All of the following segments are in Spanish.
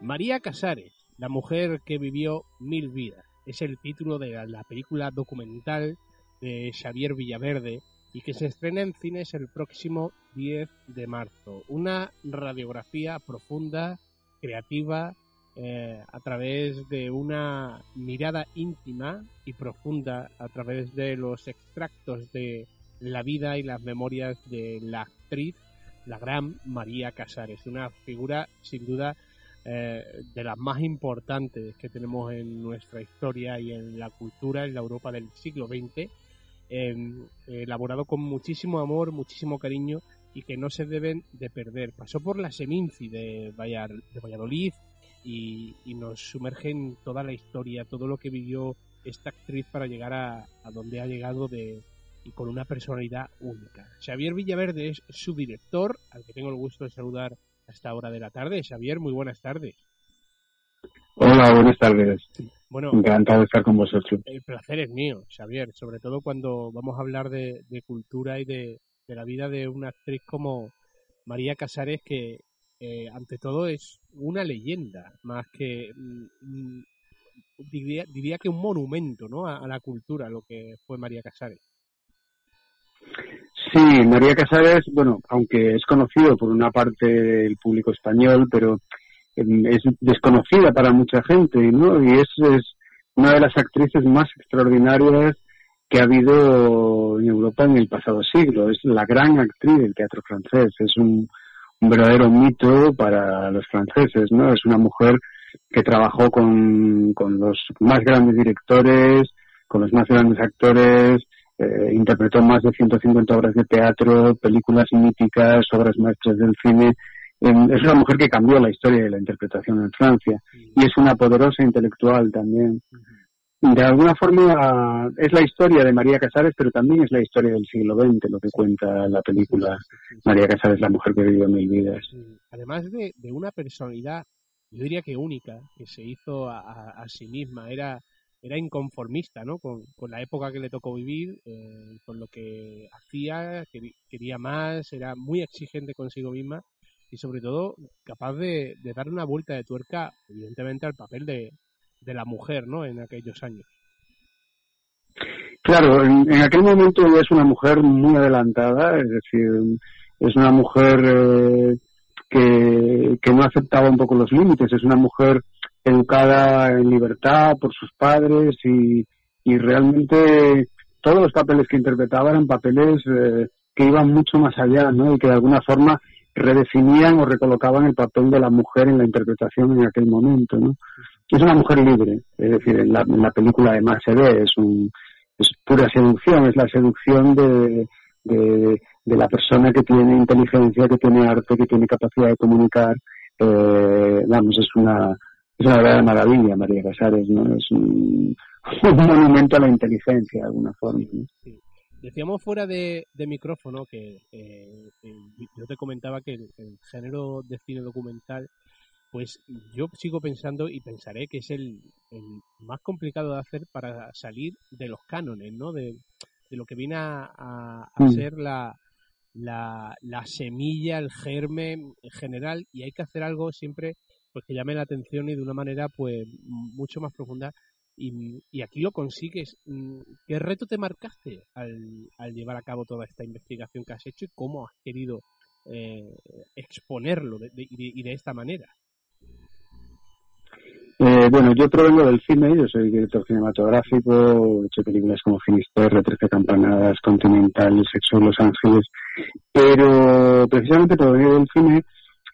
María Casares, la mujer que vivió mil vidas, es el título de la película documental de Xavier Villaverde y que se estrena en cines el próximo 10 de marzo. Una radiografía profunda, creativa, eh, a través de una mirada íntima y profunda, a través de los extractos de la vida y las memorias de la actriz, la gran María Casares, una figura sin duda eh, de las más importantes que tenemos en nuestra historia y en la cultura en la Europa del siglo XX, em, elaborado con muchísimo amor, muchísimo cariño y que no se deben de perder. Pasó por la Seminci de, Valladolid y, nos sumerge en toda la historia, todo lo que vivió esta actriz para llegar a, a donde ha llegado de, y con una personalidad única. Xavier Villaverde es su director, al que tengo el gusto de saludar a esta hora de la tarde. Xavier, muy buenas tardes. Hola, buenas tardes. Bueno, encantado de estar con vosotros. El placer es mío, Xavier, sobre todo cuando vamos a hablar de, cultura y de, la vida de una actriz como María Casares, que eh, ante todo es una leyenda, más que mm, mm, diría, que un monumento ¿no? a, a, la cultura, lo que fue María Casares. Sí, María Casares, bueno, aunque es conocido por una parte del público español, pero em, es desconocida para mucha gente, ¿no? Y es, una de las actrices más extraordinarias que ha habido en Europa en el pasado siglo. Es la gran actriz del teatro francés. Es un, verdadero mito para los franceses, ¿no? Es una mujer que trabajó con los más grandes directores, con los más grandes actores, eh, interpretó más de 150 obras de teatro, películas míticas, obras maestras del cine. es una mujer que cambió la historia de la interpretación en Francia y es una poderosa intelectual también. De alguna forma es la historia de María Casares, pero también es la historia del siglo XX, lo que cuenta la película María Casares, la mujer que vivió mil vidas. Además de, una personalidad, yo diría que única, que se hizo a sí misma, era era inconformista ¿no? con, la época que le tocó vivir, eh, con lo que hacía, quería más, era muy exigente consigo misma y sobre todo capaz de, dar una vuelta de tuerca, evidentemente, al papel de, la mujer ¿no? en aquellos años. Claro, en, aquel momento ella es una mujer muy adelantada, es decir, es una mujer eh, que no aceptaba un poco los límites, es una mujer educada en libertad por sus padres y, y realmente todos los papeles que interpretaba eran papeles eh, que iban mucho más allá, ¿no? Y que de alguna forma redefinían o recolocaban el papel de la mujer en la interpretación en aquel momento, ¿no? Es una mujer libre, es decir, en la, en la película además se ve, es, un, es pura seducción, es la seducción de, de, de la persona que tiene inteligencia, que tiene arte, que tiene capacidad de comunicar, eh, vamos, es una, es una verdadera maravilla María Casares, ¿no? Es un, monumento a la inteligencia de alguna forma. Decíamos fuera de, micrófono que eh, yo te comentaba que el, género de cine documental, pues yo sigo pensando y pensaré que es el, más complicado de hacer para salir de los cánones, ¿no? De, lo que viene a, mm. ser la, la, la, semilla, el germen general, y hay que hacer algo siempre pues que llame la atención y de una manera pues mucho más profunda y, aquí lo consigues. ¿Qué reto te marcaste al, al, llevar a cabo toda esta investigación que has hecho y cómo has querido eh, exponerlo de, y de esta manera? Eh, bueno, yo provengo del cine, yo soy director cinematográfico, he hecho películas como Finisterre, Trece Campanadas, Continental, Sexo en Los Ángeles, pero precisamente provengo del cine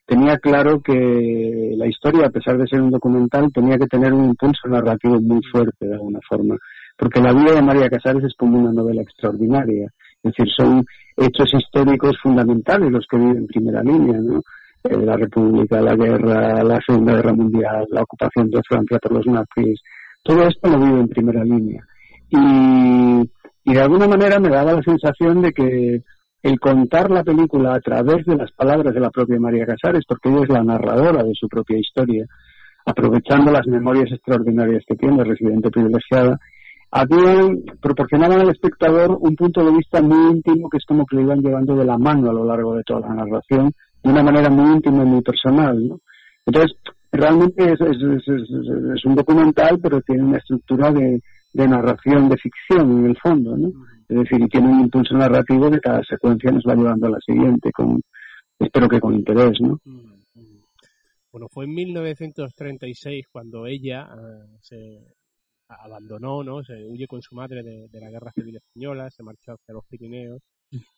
tenía claro que la historia, a pesar de ser un documental, tenía que tener un impulso narrativo muy fuerte de alguna forma, porque la vida de María Casares es como una novela extraordinaria, es decir, son hechos históricos fundamentales los que viven en primera línea, ¿no? Eh, la República, la guerra, la Segunda Guerra Mundial, la ocupación de Francia por los nazis, todo esto lo vive en primera línea. Y, y de alguna manera me daba la sensación de que el contar la película a través de las palabras de la propia María Casares, porque ella es la narradora de su propia historia, aprovechando las memorias extraordinarias que tiene, residente privilegiada, habían, proporcionaban al espectador un punto de vista muy íntimo que es como que le iban llevando de la mano a lo largo de toda la narración, de una manera muy íntima y muy personal. ¿no? Entonces, realmente es, es, un documental, pero tiene una estructura de, de narración, de ficción en el fondo, ¿no? Es decir, y tiene un impulso narrativo de cada secuencia nos va llevando a la siguiente, con, espero que con interés, ¿no? Bueno, fue en 1936 cuando ella eh, se abandonó, ¿no? Se huye con su madre de, la Guerra Civil Española, se marchó hacia los Pirineos.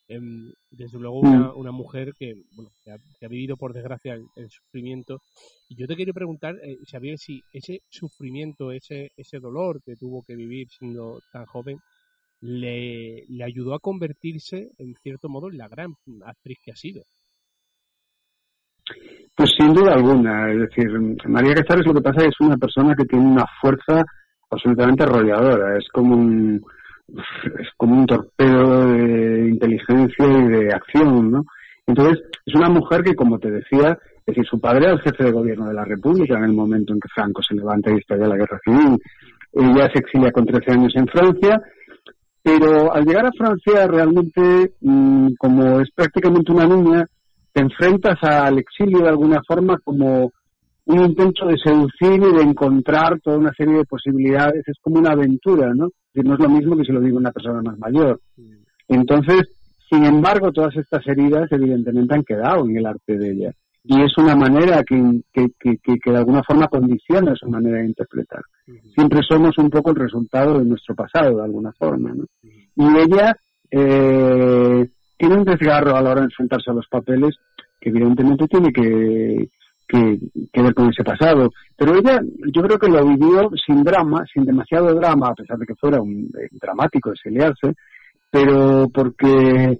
Em, desde luego una, una mujer que, bueno, que ha, vivido por desgracia el, sufrimiento. Y yo te quiero preguntar, eh, Xavier, si ese sufrimiento, ese, ese dolor que tuvo que vivir siendo tan joven, le, ayudó a convertirse, en cierto modo, en la gran actriz que ha sido. Pues sin duda alguna, es decir, María Casares lo que pasa es una persona que tiene una fuerza absolutamente arrolladora, es como un es como un torpedo de inteligencia y de acción, ¿no? Entonces, es una mujer que, como te decía, es decir, su padre era el jefe de gobierno de la República en el momento en que Franco se levanta y estalla la guerra civil. Ella se exilia con 13 años en Francia pero al llegar a Francia realmente, mm, como es prácticamente una niña, te enfrentas al exilio de alguna forma como un intento de seducir y de encontrar toda una serie de posibilidades. Es como una aventura, ¿no? no es lo mismo que si lo digo una persona más mayor. Entonces, sin embargo, todas estas heridas evidentemente han quedado en el arte de ella. Y es una manera que, que, que de alguna forma condiciona su manera de interpretar siempre somos un poco el resultado de nuestro pasado, de alguna forma. ¿no? Y ella eh, tiene un desgarro a la hora de enfrentarse a los papeles que evidentemente tiene que, que, ver con ese pasado. Pero ella, yo creo que lo vivió sin drama, sin demasiado drama, a pesar de que fuera un eh, dramático exiliarse, pero porque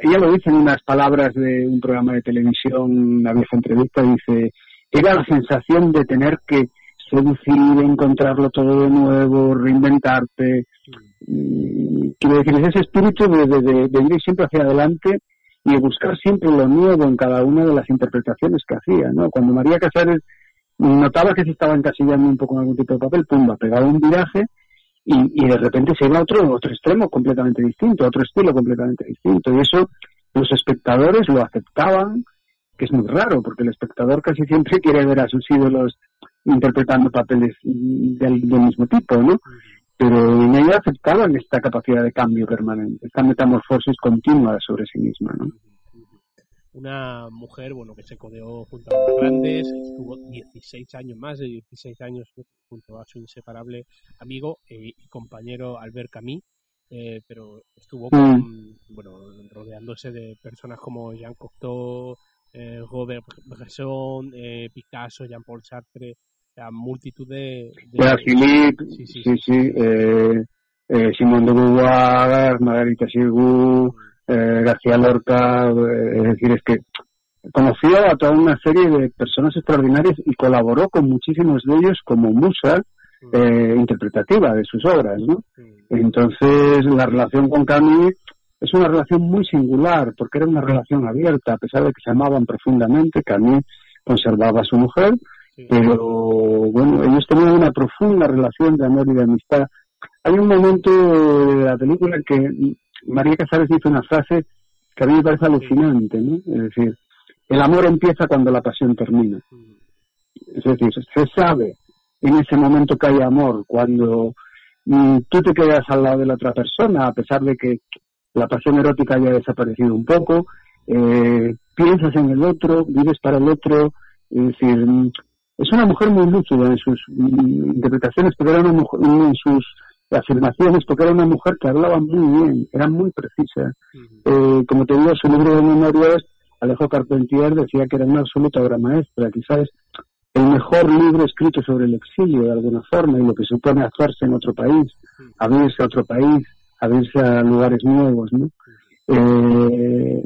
ella lo dice en unas palabras de un programa de televisión, una vieja entrevista, dice, era la sensación de tener que seducir, encontrarlo todo de nuevo, reinventarte. Quiero decir, es ese espíritu de, de, ir siempre hacia adelante y de buscar siempre lo nuevo en cada una de las interpretaciones que hacía, ¿no? Cuando María Casares notaba que se estaba encasillando un poco en algún tipo de papel, pumba, pegaba un viraje y, y de repente se iba a otro, otro extremo completamente distinto, otro estilo completamente distinto. Y eso los espectadores lo aceptaban, que es muy raro, porque el espectador casi siempre quiere ver a sus ídolos interpretando papeles del, mismo tipo, ¿no? Pero en ella aceptaban esta capacidad de cambio permanente, esta metamorfosis continua sobre sí misma, ¿no? Una mujer, bueno, que se codeó junto a los grandes, estuvo 16 años más de 16 años junto a su inseparable amigo y compañero Albert Camus, eh, pero estuvo con, mm. bueno, rodeándose de personas como Jean Cocteau, eh, Robert Bresson, eh, Picasso, Jean-Paul Sartre, la multitud de... de... Philippe, sí, sí, sí, sí. eh, eh, Simón de Beauvoir, Margarita Xirgu, eh, García Lorca, eh, es decir, es que conoció a toda una serie de personas extraordinarias y colaboró con muchísimos de ellos como musa eh, interpretativa de sus obras, ¿no? Entonces, la relación con Camille es una relación muy singular, porque era una relación abierta, a pesar de que se amaban profundamente, Camille conservaba a su mujer, pero bueno, ellos tenían una profunda relación de amor y de amistad. Hay un momento de la película en que María Casares dice una frase que a mí me parece alucinante, ¿no? Es decir, el amor empieza cuando la pasión termina. Es decir, se sabe en ese momento que hay amor, cuando mm, tú te quedas al lado de la otra persona, a pesar de que la pasión erótica haya desaparecido un poco, eh, piensas en el otro, vives para el otro, es decir, es una mujer muy lúcida en sus interpretaciones, pero era una mujer, en sus afirmaciones, porque era una mujer que hablaba muy bien, era muy precisa. eh, como te digo, su libro de memorias, Alejo Carpentier decía que era una absoluta obra maestra, quizás el mejor libro escrito sobre el exilio de alguna forma y lo que supone actuarse en otro país, abrirse a otro país, abrirse a lugares nuevos, ¿no? Eh,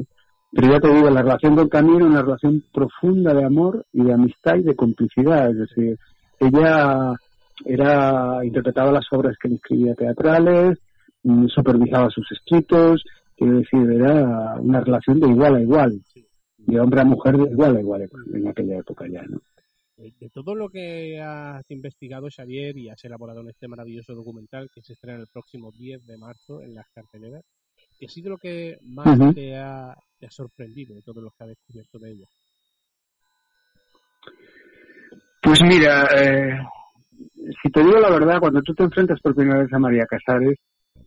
pero ya te digo, la relación con Camilo es una relación profunda de amor y de amistad y de complicidad. Es decir, ella era interpretaba las obras que él escribía teatrales, mm, supervisaba sus escritos, quiero decir, era una relación de igual a igual, de hombre a mujer de igual a igual en aquella época ya, ¿no? De todo lo que has investigado, Xavier, y has elaborado en este maravilloso documental que se estrena el próximo 10 de marzo en las carteleras, ¿qué ha sido lo que más te, ha, sorprendido de todo lo que has descubierto de ella? Pues mira, eh, si te digo la verdad, cuando tú te enfrentas por primera vez a María Casares,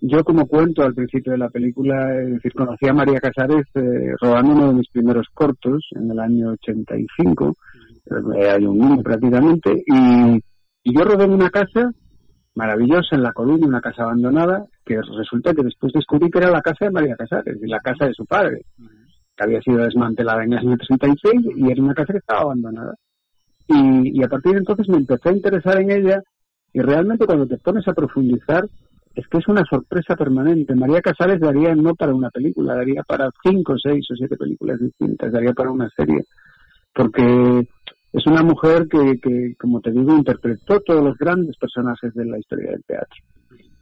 yo como cuento al principio de la película, es decir, conocí a María Casares eh, rodando uno de mis primeros cortos en el año 85, eh, hay un niño prácticamente, y, yo rodé una casa maravillosa en La Coruña, una casa abandonada, que resulta que después descubrí que era la casa de María Casares, y la casa de su padre, que había sido desmantelada en el año 36 y era una casa que estaba abandonada. Y, y a partir de entonces me empecé a interesar en ella y realmente cuando te pones a profundizar es que es una sorpresa permanente. María Casares daría no para una película, daría para cinco, seis o siete películas distintas, daría para una serie. Porque es una mujer que, que como te digo, interpretó todos los grandes personajes de la historia del teatro.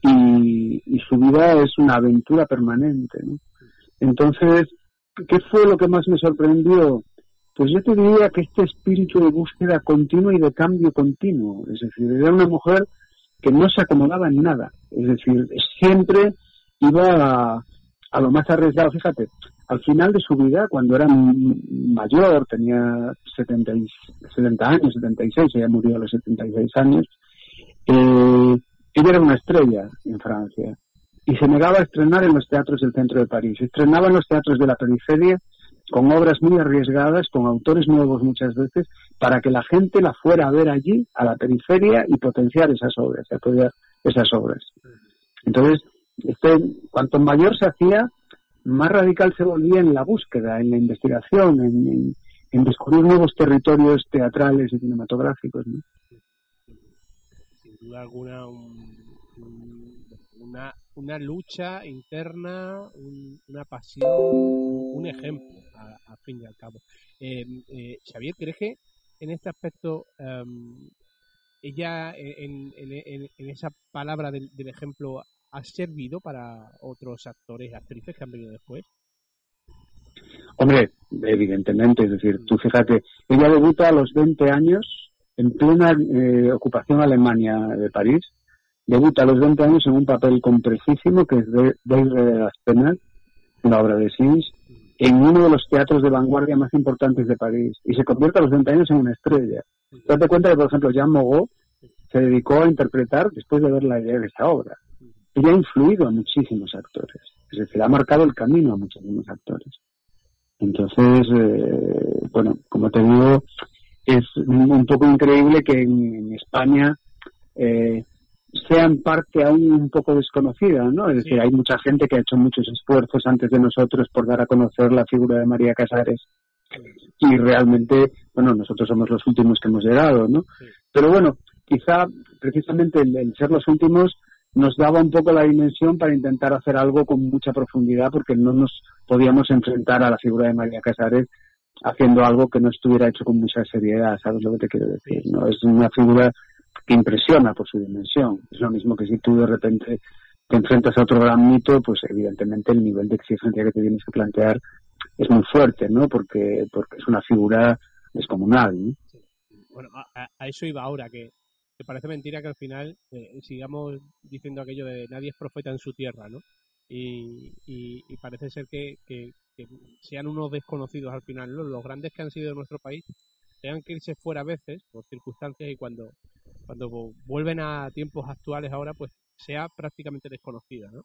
Y, y su vida es una aventura permanente. ¿no? Entonces, ¿qué fue lo que más me sorprendió? Pues yo te diría que este espíritu de búsqueda continua y de cambio continuo, es decir, era una mujer que no se acomodaba en nada, es decir, siempre iba a, lo más arriesgado. Fíjate, al final de su vida, cuando era mayor, tenía 70, 70 años, 76, ella murió a los 76 años, eh, ella era una estrella en Francia y se negaba a estrenar en los teatros del centro de París. Estrenaba en los teatros de la periferia con obras muy arriesgadas, con autores nuevos muchas veces, para que la gente la fuera a ver allí, a la periferia, y potenciar esas obras, apoyar esas obras. Entonces, este, cuanto mayor se hacía, más radical se volvía en la búsqueda, en la investigación, en, descubrir nuevos territorios teatrales y cinematográficos. Sin duda alguna, una, una lucha interna, una pasión, un ejemplo a, fin y al cabo. Em, eh, Xavier, ¿crees que en este aspecto em, ella, en, esa palabra del, ejemplo, ha servido para otros actores y actrices que han venido después? Hombre, evidentemente, es decir, tú fíjate, ella debuta a los 20 años en plena eh, ocupación alemania de París, debuta a los 20 años en un papel complejísimo que es de, de las Penas, una obra de Sims, en uno de los teatros de vanguardia más importantes de París y se convierte a los 20 años en una estrella. Date cuenta que, por ejemplo, Jean Mogot se dedicó a interpretar después de ver la idea de esta obra. Y ha influido a muchísimos actores. Es decir, ha marcado el camino a muchísimos actores. Entonces, eh, bueno, como te digo, es un poco increíble que en, España eh, sean parte aún un poco desconocida, ¿no? Es decir, hay mucha gente que ha hecho muchos esfuerzos antes de nosotros por dar a conocer la figura de María Casares y realmente, bueno, nosotros somos los últimos que hemos llegado, ¿no? Pero bueno, quizá precisamente el, ser los últimos nos daba un poco la dimensión para intentar hacer algo con mucha profundidad porque no nos podíamos enfrentar a la figura de María Casares haciendo algo que no estuviera hecho con mucha seriedad, ¿sabes lo que te quiero decir? ¿no? Es una figura que impresiona por su dimensión. Es lo mismo que si tú de repente te enfrentas a otro gran mito, pues evidentemente el nivel de exigencia que tienes que plantear es muy fuerte, ¿no? Porque, porque es una figura descomunal, ¿no? Bueno, a, eso iba ahora, que, parece mentira que al final eh, sigamos diciendo aquello de nadie es profeta en su tierra, ¿no? Y, y, parece ser que, que, sean unos desconocidos al final, Los grandes que han sido de nuestro país tengan que irse fuera a veces por circunstancias y cuando cuando vuelven a tiempos actuales ahora, pues sea prácticamente desconocida, ¿no?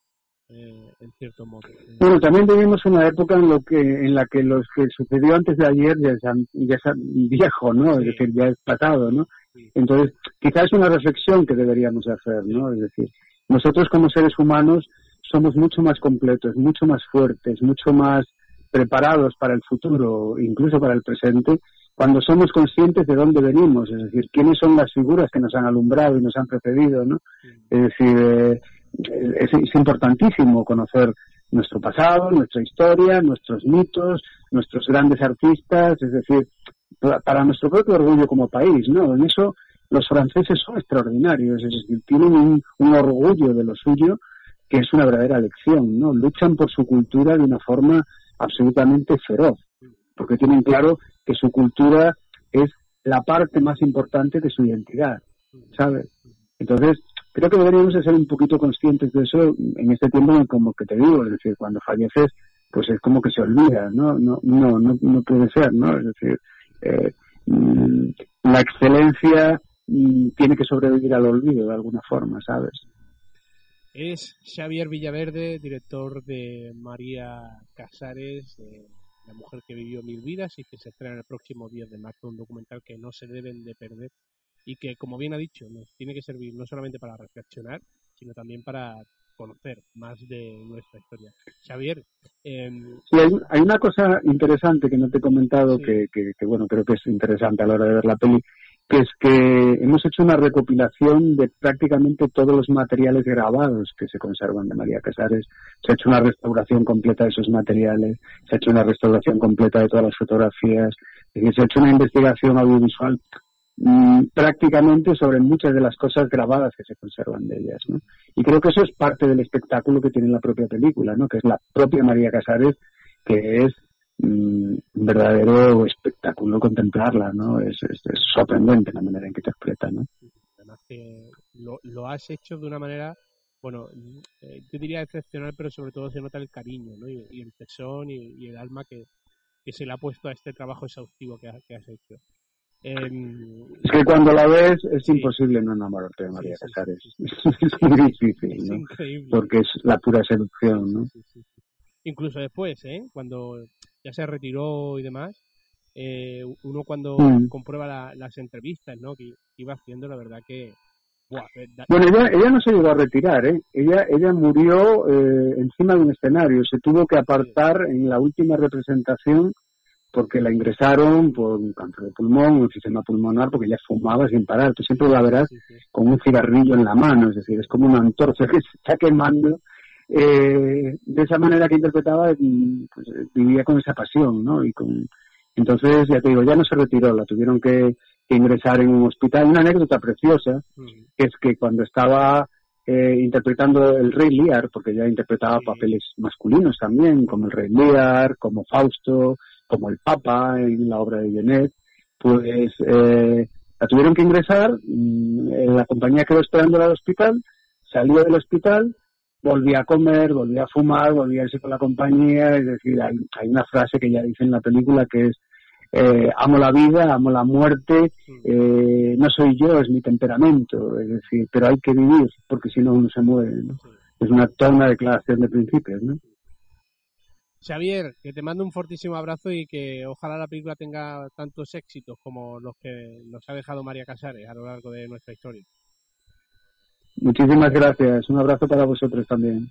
Eh, en cierto modo. Bueno, también vivimos una época en lo que en la que lo que sucedió antes de ayer ya es, ya es viejo, ¿no? Es decir, ya es pasado, ¿no? Entonces, quizás es una reflexión que deberíamos hacer, ¿no? Es decir, nosotros como seres humanos somos mucho más completos, mucho más fuertes, mucho más preparados para el futuro, incluso para el presente, cuando somos conscientes de dónde venimos, es decir, quiénes son las figuras que nos han alumbrado y nos han precedido, ¿no? Es decir, eh, es, importantísimo conocer nuestro pasado, nuestra historia, nuestros mitos, nuestros grandes artistas, es decir, para nuestro propio orgullo como país, ¿no? En eso los franceses son extraordinarios, es decir, tienen un, un orgullo de lo suyo que es una verdadera lección, ¿no? Luchan por su cultura de una forma absolutamente feroz, porque tienen claro que su cultura es la parte más importante de su identidad, ¿sabes? Entonces, creo que deberíamos ser un poquito conscientes de eso en este tiempo, como que te digo, es decir, cuando falleces, pues es como que se olvida, ¿no? No, no, no, puede ser, ¿no? Es decir, eh, mm, la excelencia mm, tiene que sobrevivir al olvido de alguna forma, ¿sabes? Es Xavier Villaverde, director de María Casares, La mujer que vivió mil vidas y que se estrena el próximo 10 de marzo, un documental que no se deben de perder y que, como bien ha dicho, nos tiene que servir no solamente para reflexionar, sino también para conocer más de nuestra historia. Xavier. Em, sí, hay, una cosa interesante que no te he comentado, que, que, bueno, creo que es interesante a la hora de ver la peli, que es que hemos hecho una recopilación de prácticamente todos los materiales grabados que se conservan de María Casares. Se ha hecho una restauración completa de esos materiales, se ha hecho una restauración completa de todas las fotografías, se ha hecho una investigación audiovisual mm, prácticamente sobre muchas de las cosas grabadas que se conservan de ellas. ¿no? Y creo que eso es parte del espectáculo que tiene la propia película, ¿no? que es la propia María Casares, que es un verdadero espectáculo contemplarla, ¿no? Es, es, sorprendente la manera en que interpreta, ¿no? Además que lo, lo has hecho de una manera, bueno, eh, yo diría excepcional, pero sobre todo se nota el cariño, ¿no? Y, el tesón y, el alma que, que, se le ha puesto a este trabajo exhaustivo que, has hecho. Em, es que cuando la ves es imposible no enamorarte de María Casares. es muy difícil, ¿no? Porque es la pura seducción, ¿no? Incluso después, ¿eh? Cuando ya se retiró y demás, eh, uno cuando mm. comprueba las entrevistas ¿no? que iba haciendo, la verdad que... bueno, ella, ella no se llegó a retirar, ¿eh? ella, ella murió eh, encima de un escenario, se tuvo que apartar en la última representación porque la ingresaron por un cáncer de pulmón, un sistema pulmonar, porque ella fumaba sin parar. Tú siempre la verás con un cigarrillo en la mano, es decir, es como una antorcha que se está quemando eh, de esa manera que interpretaba, mm, pues, vivía con esa pasión, ¿no? Y con, entonces, ya te digo, ya no se retiró, la tuvieron que, ingresar en un hospital. Una anécdota preciosa, que es que cuando estaba eh, interpretando el Rey Lear, porque ya interpretaba papeles masculinos también, como el Rey Lear, como Fausto, como el Papa en la obra de Genet, pues eh, la tuvieron que ingresar, mm, la compañía quedó esperándola al hospital, salió del hospital volvía a comer, volvía a fumar, volvía a irse con la compañía, es decir, hay, hay una frase que ya dice en la película que es eh, amo la vida, amo la muerte, eh, no soy yo, es mi temperamento, es decir, pero hay que vivir, porque si no uno se muere, ¿no? Es una, toda una declaración de principios, ¿no? Xavier, que te mando un fortísimo abrazo y que ojalá la película tenga tantos éxitos como los que nos ha dejado María Casares a lo largo de nuestra historia. Muchísimas gracias. Un abrazo para vosotros también.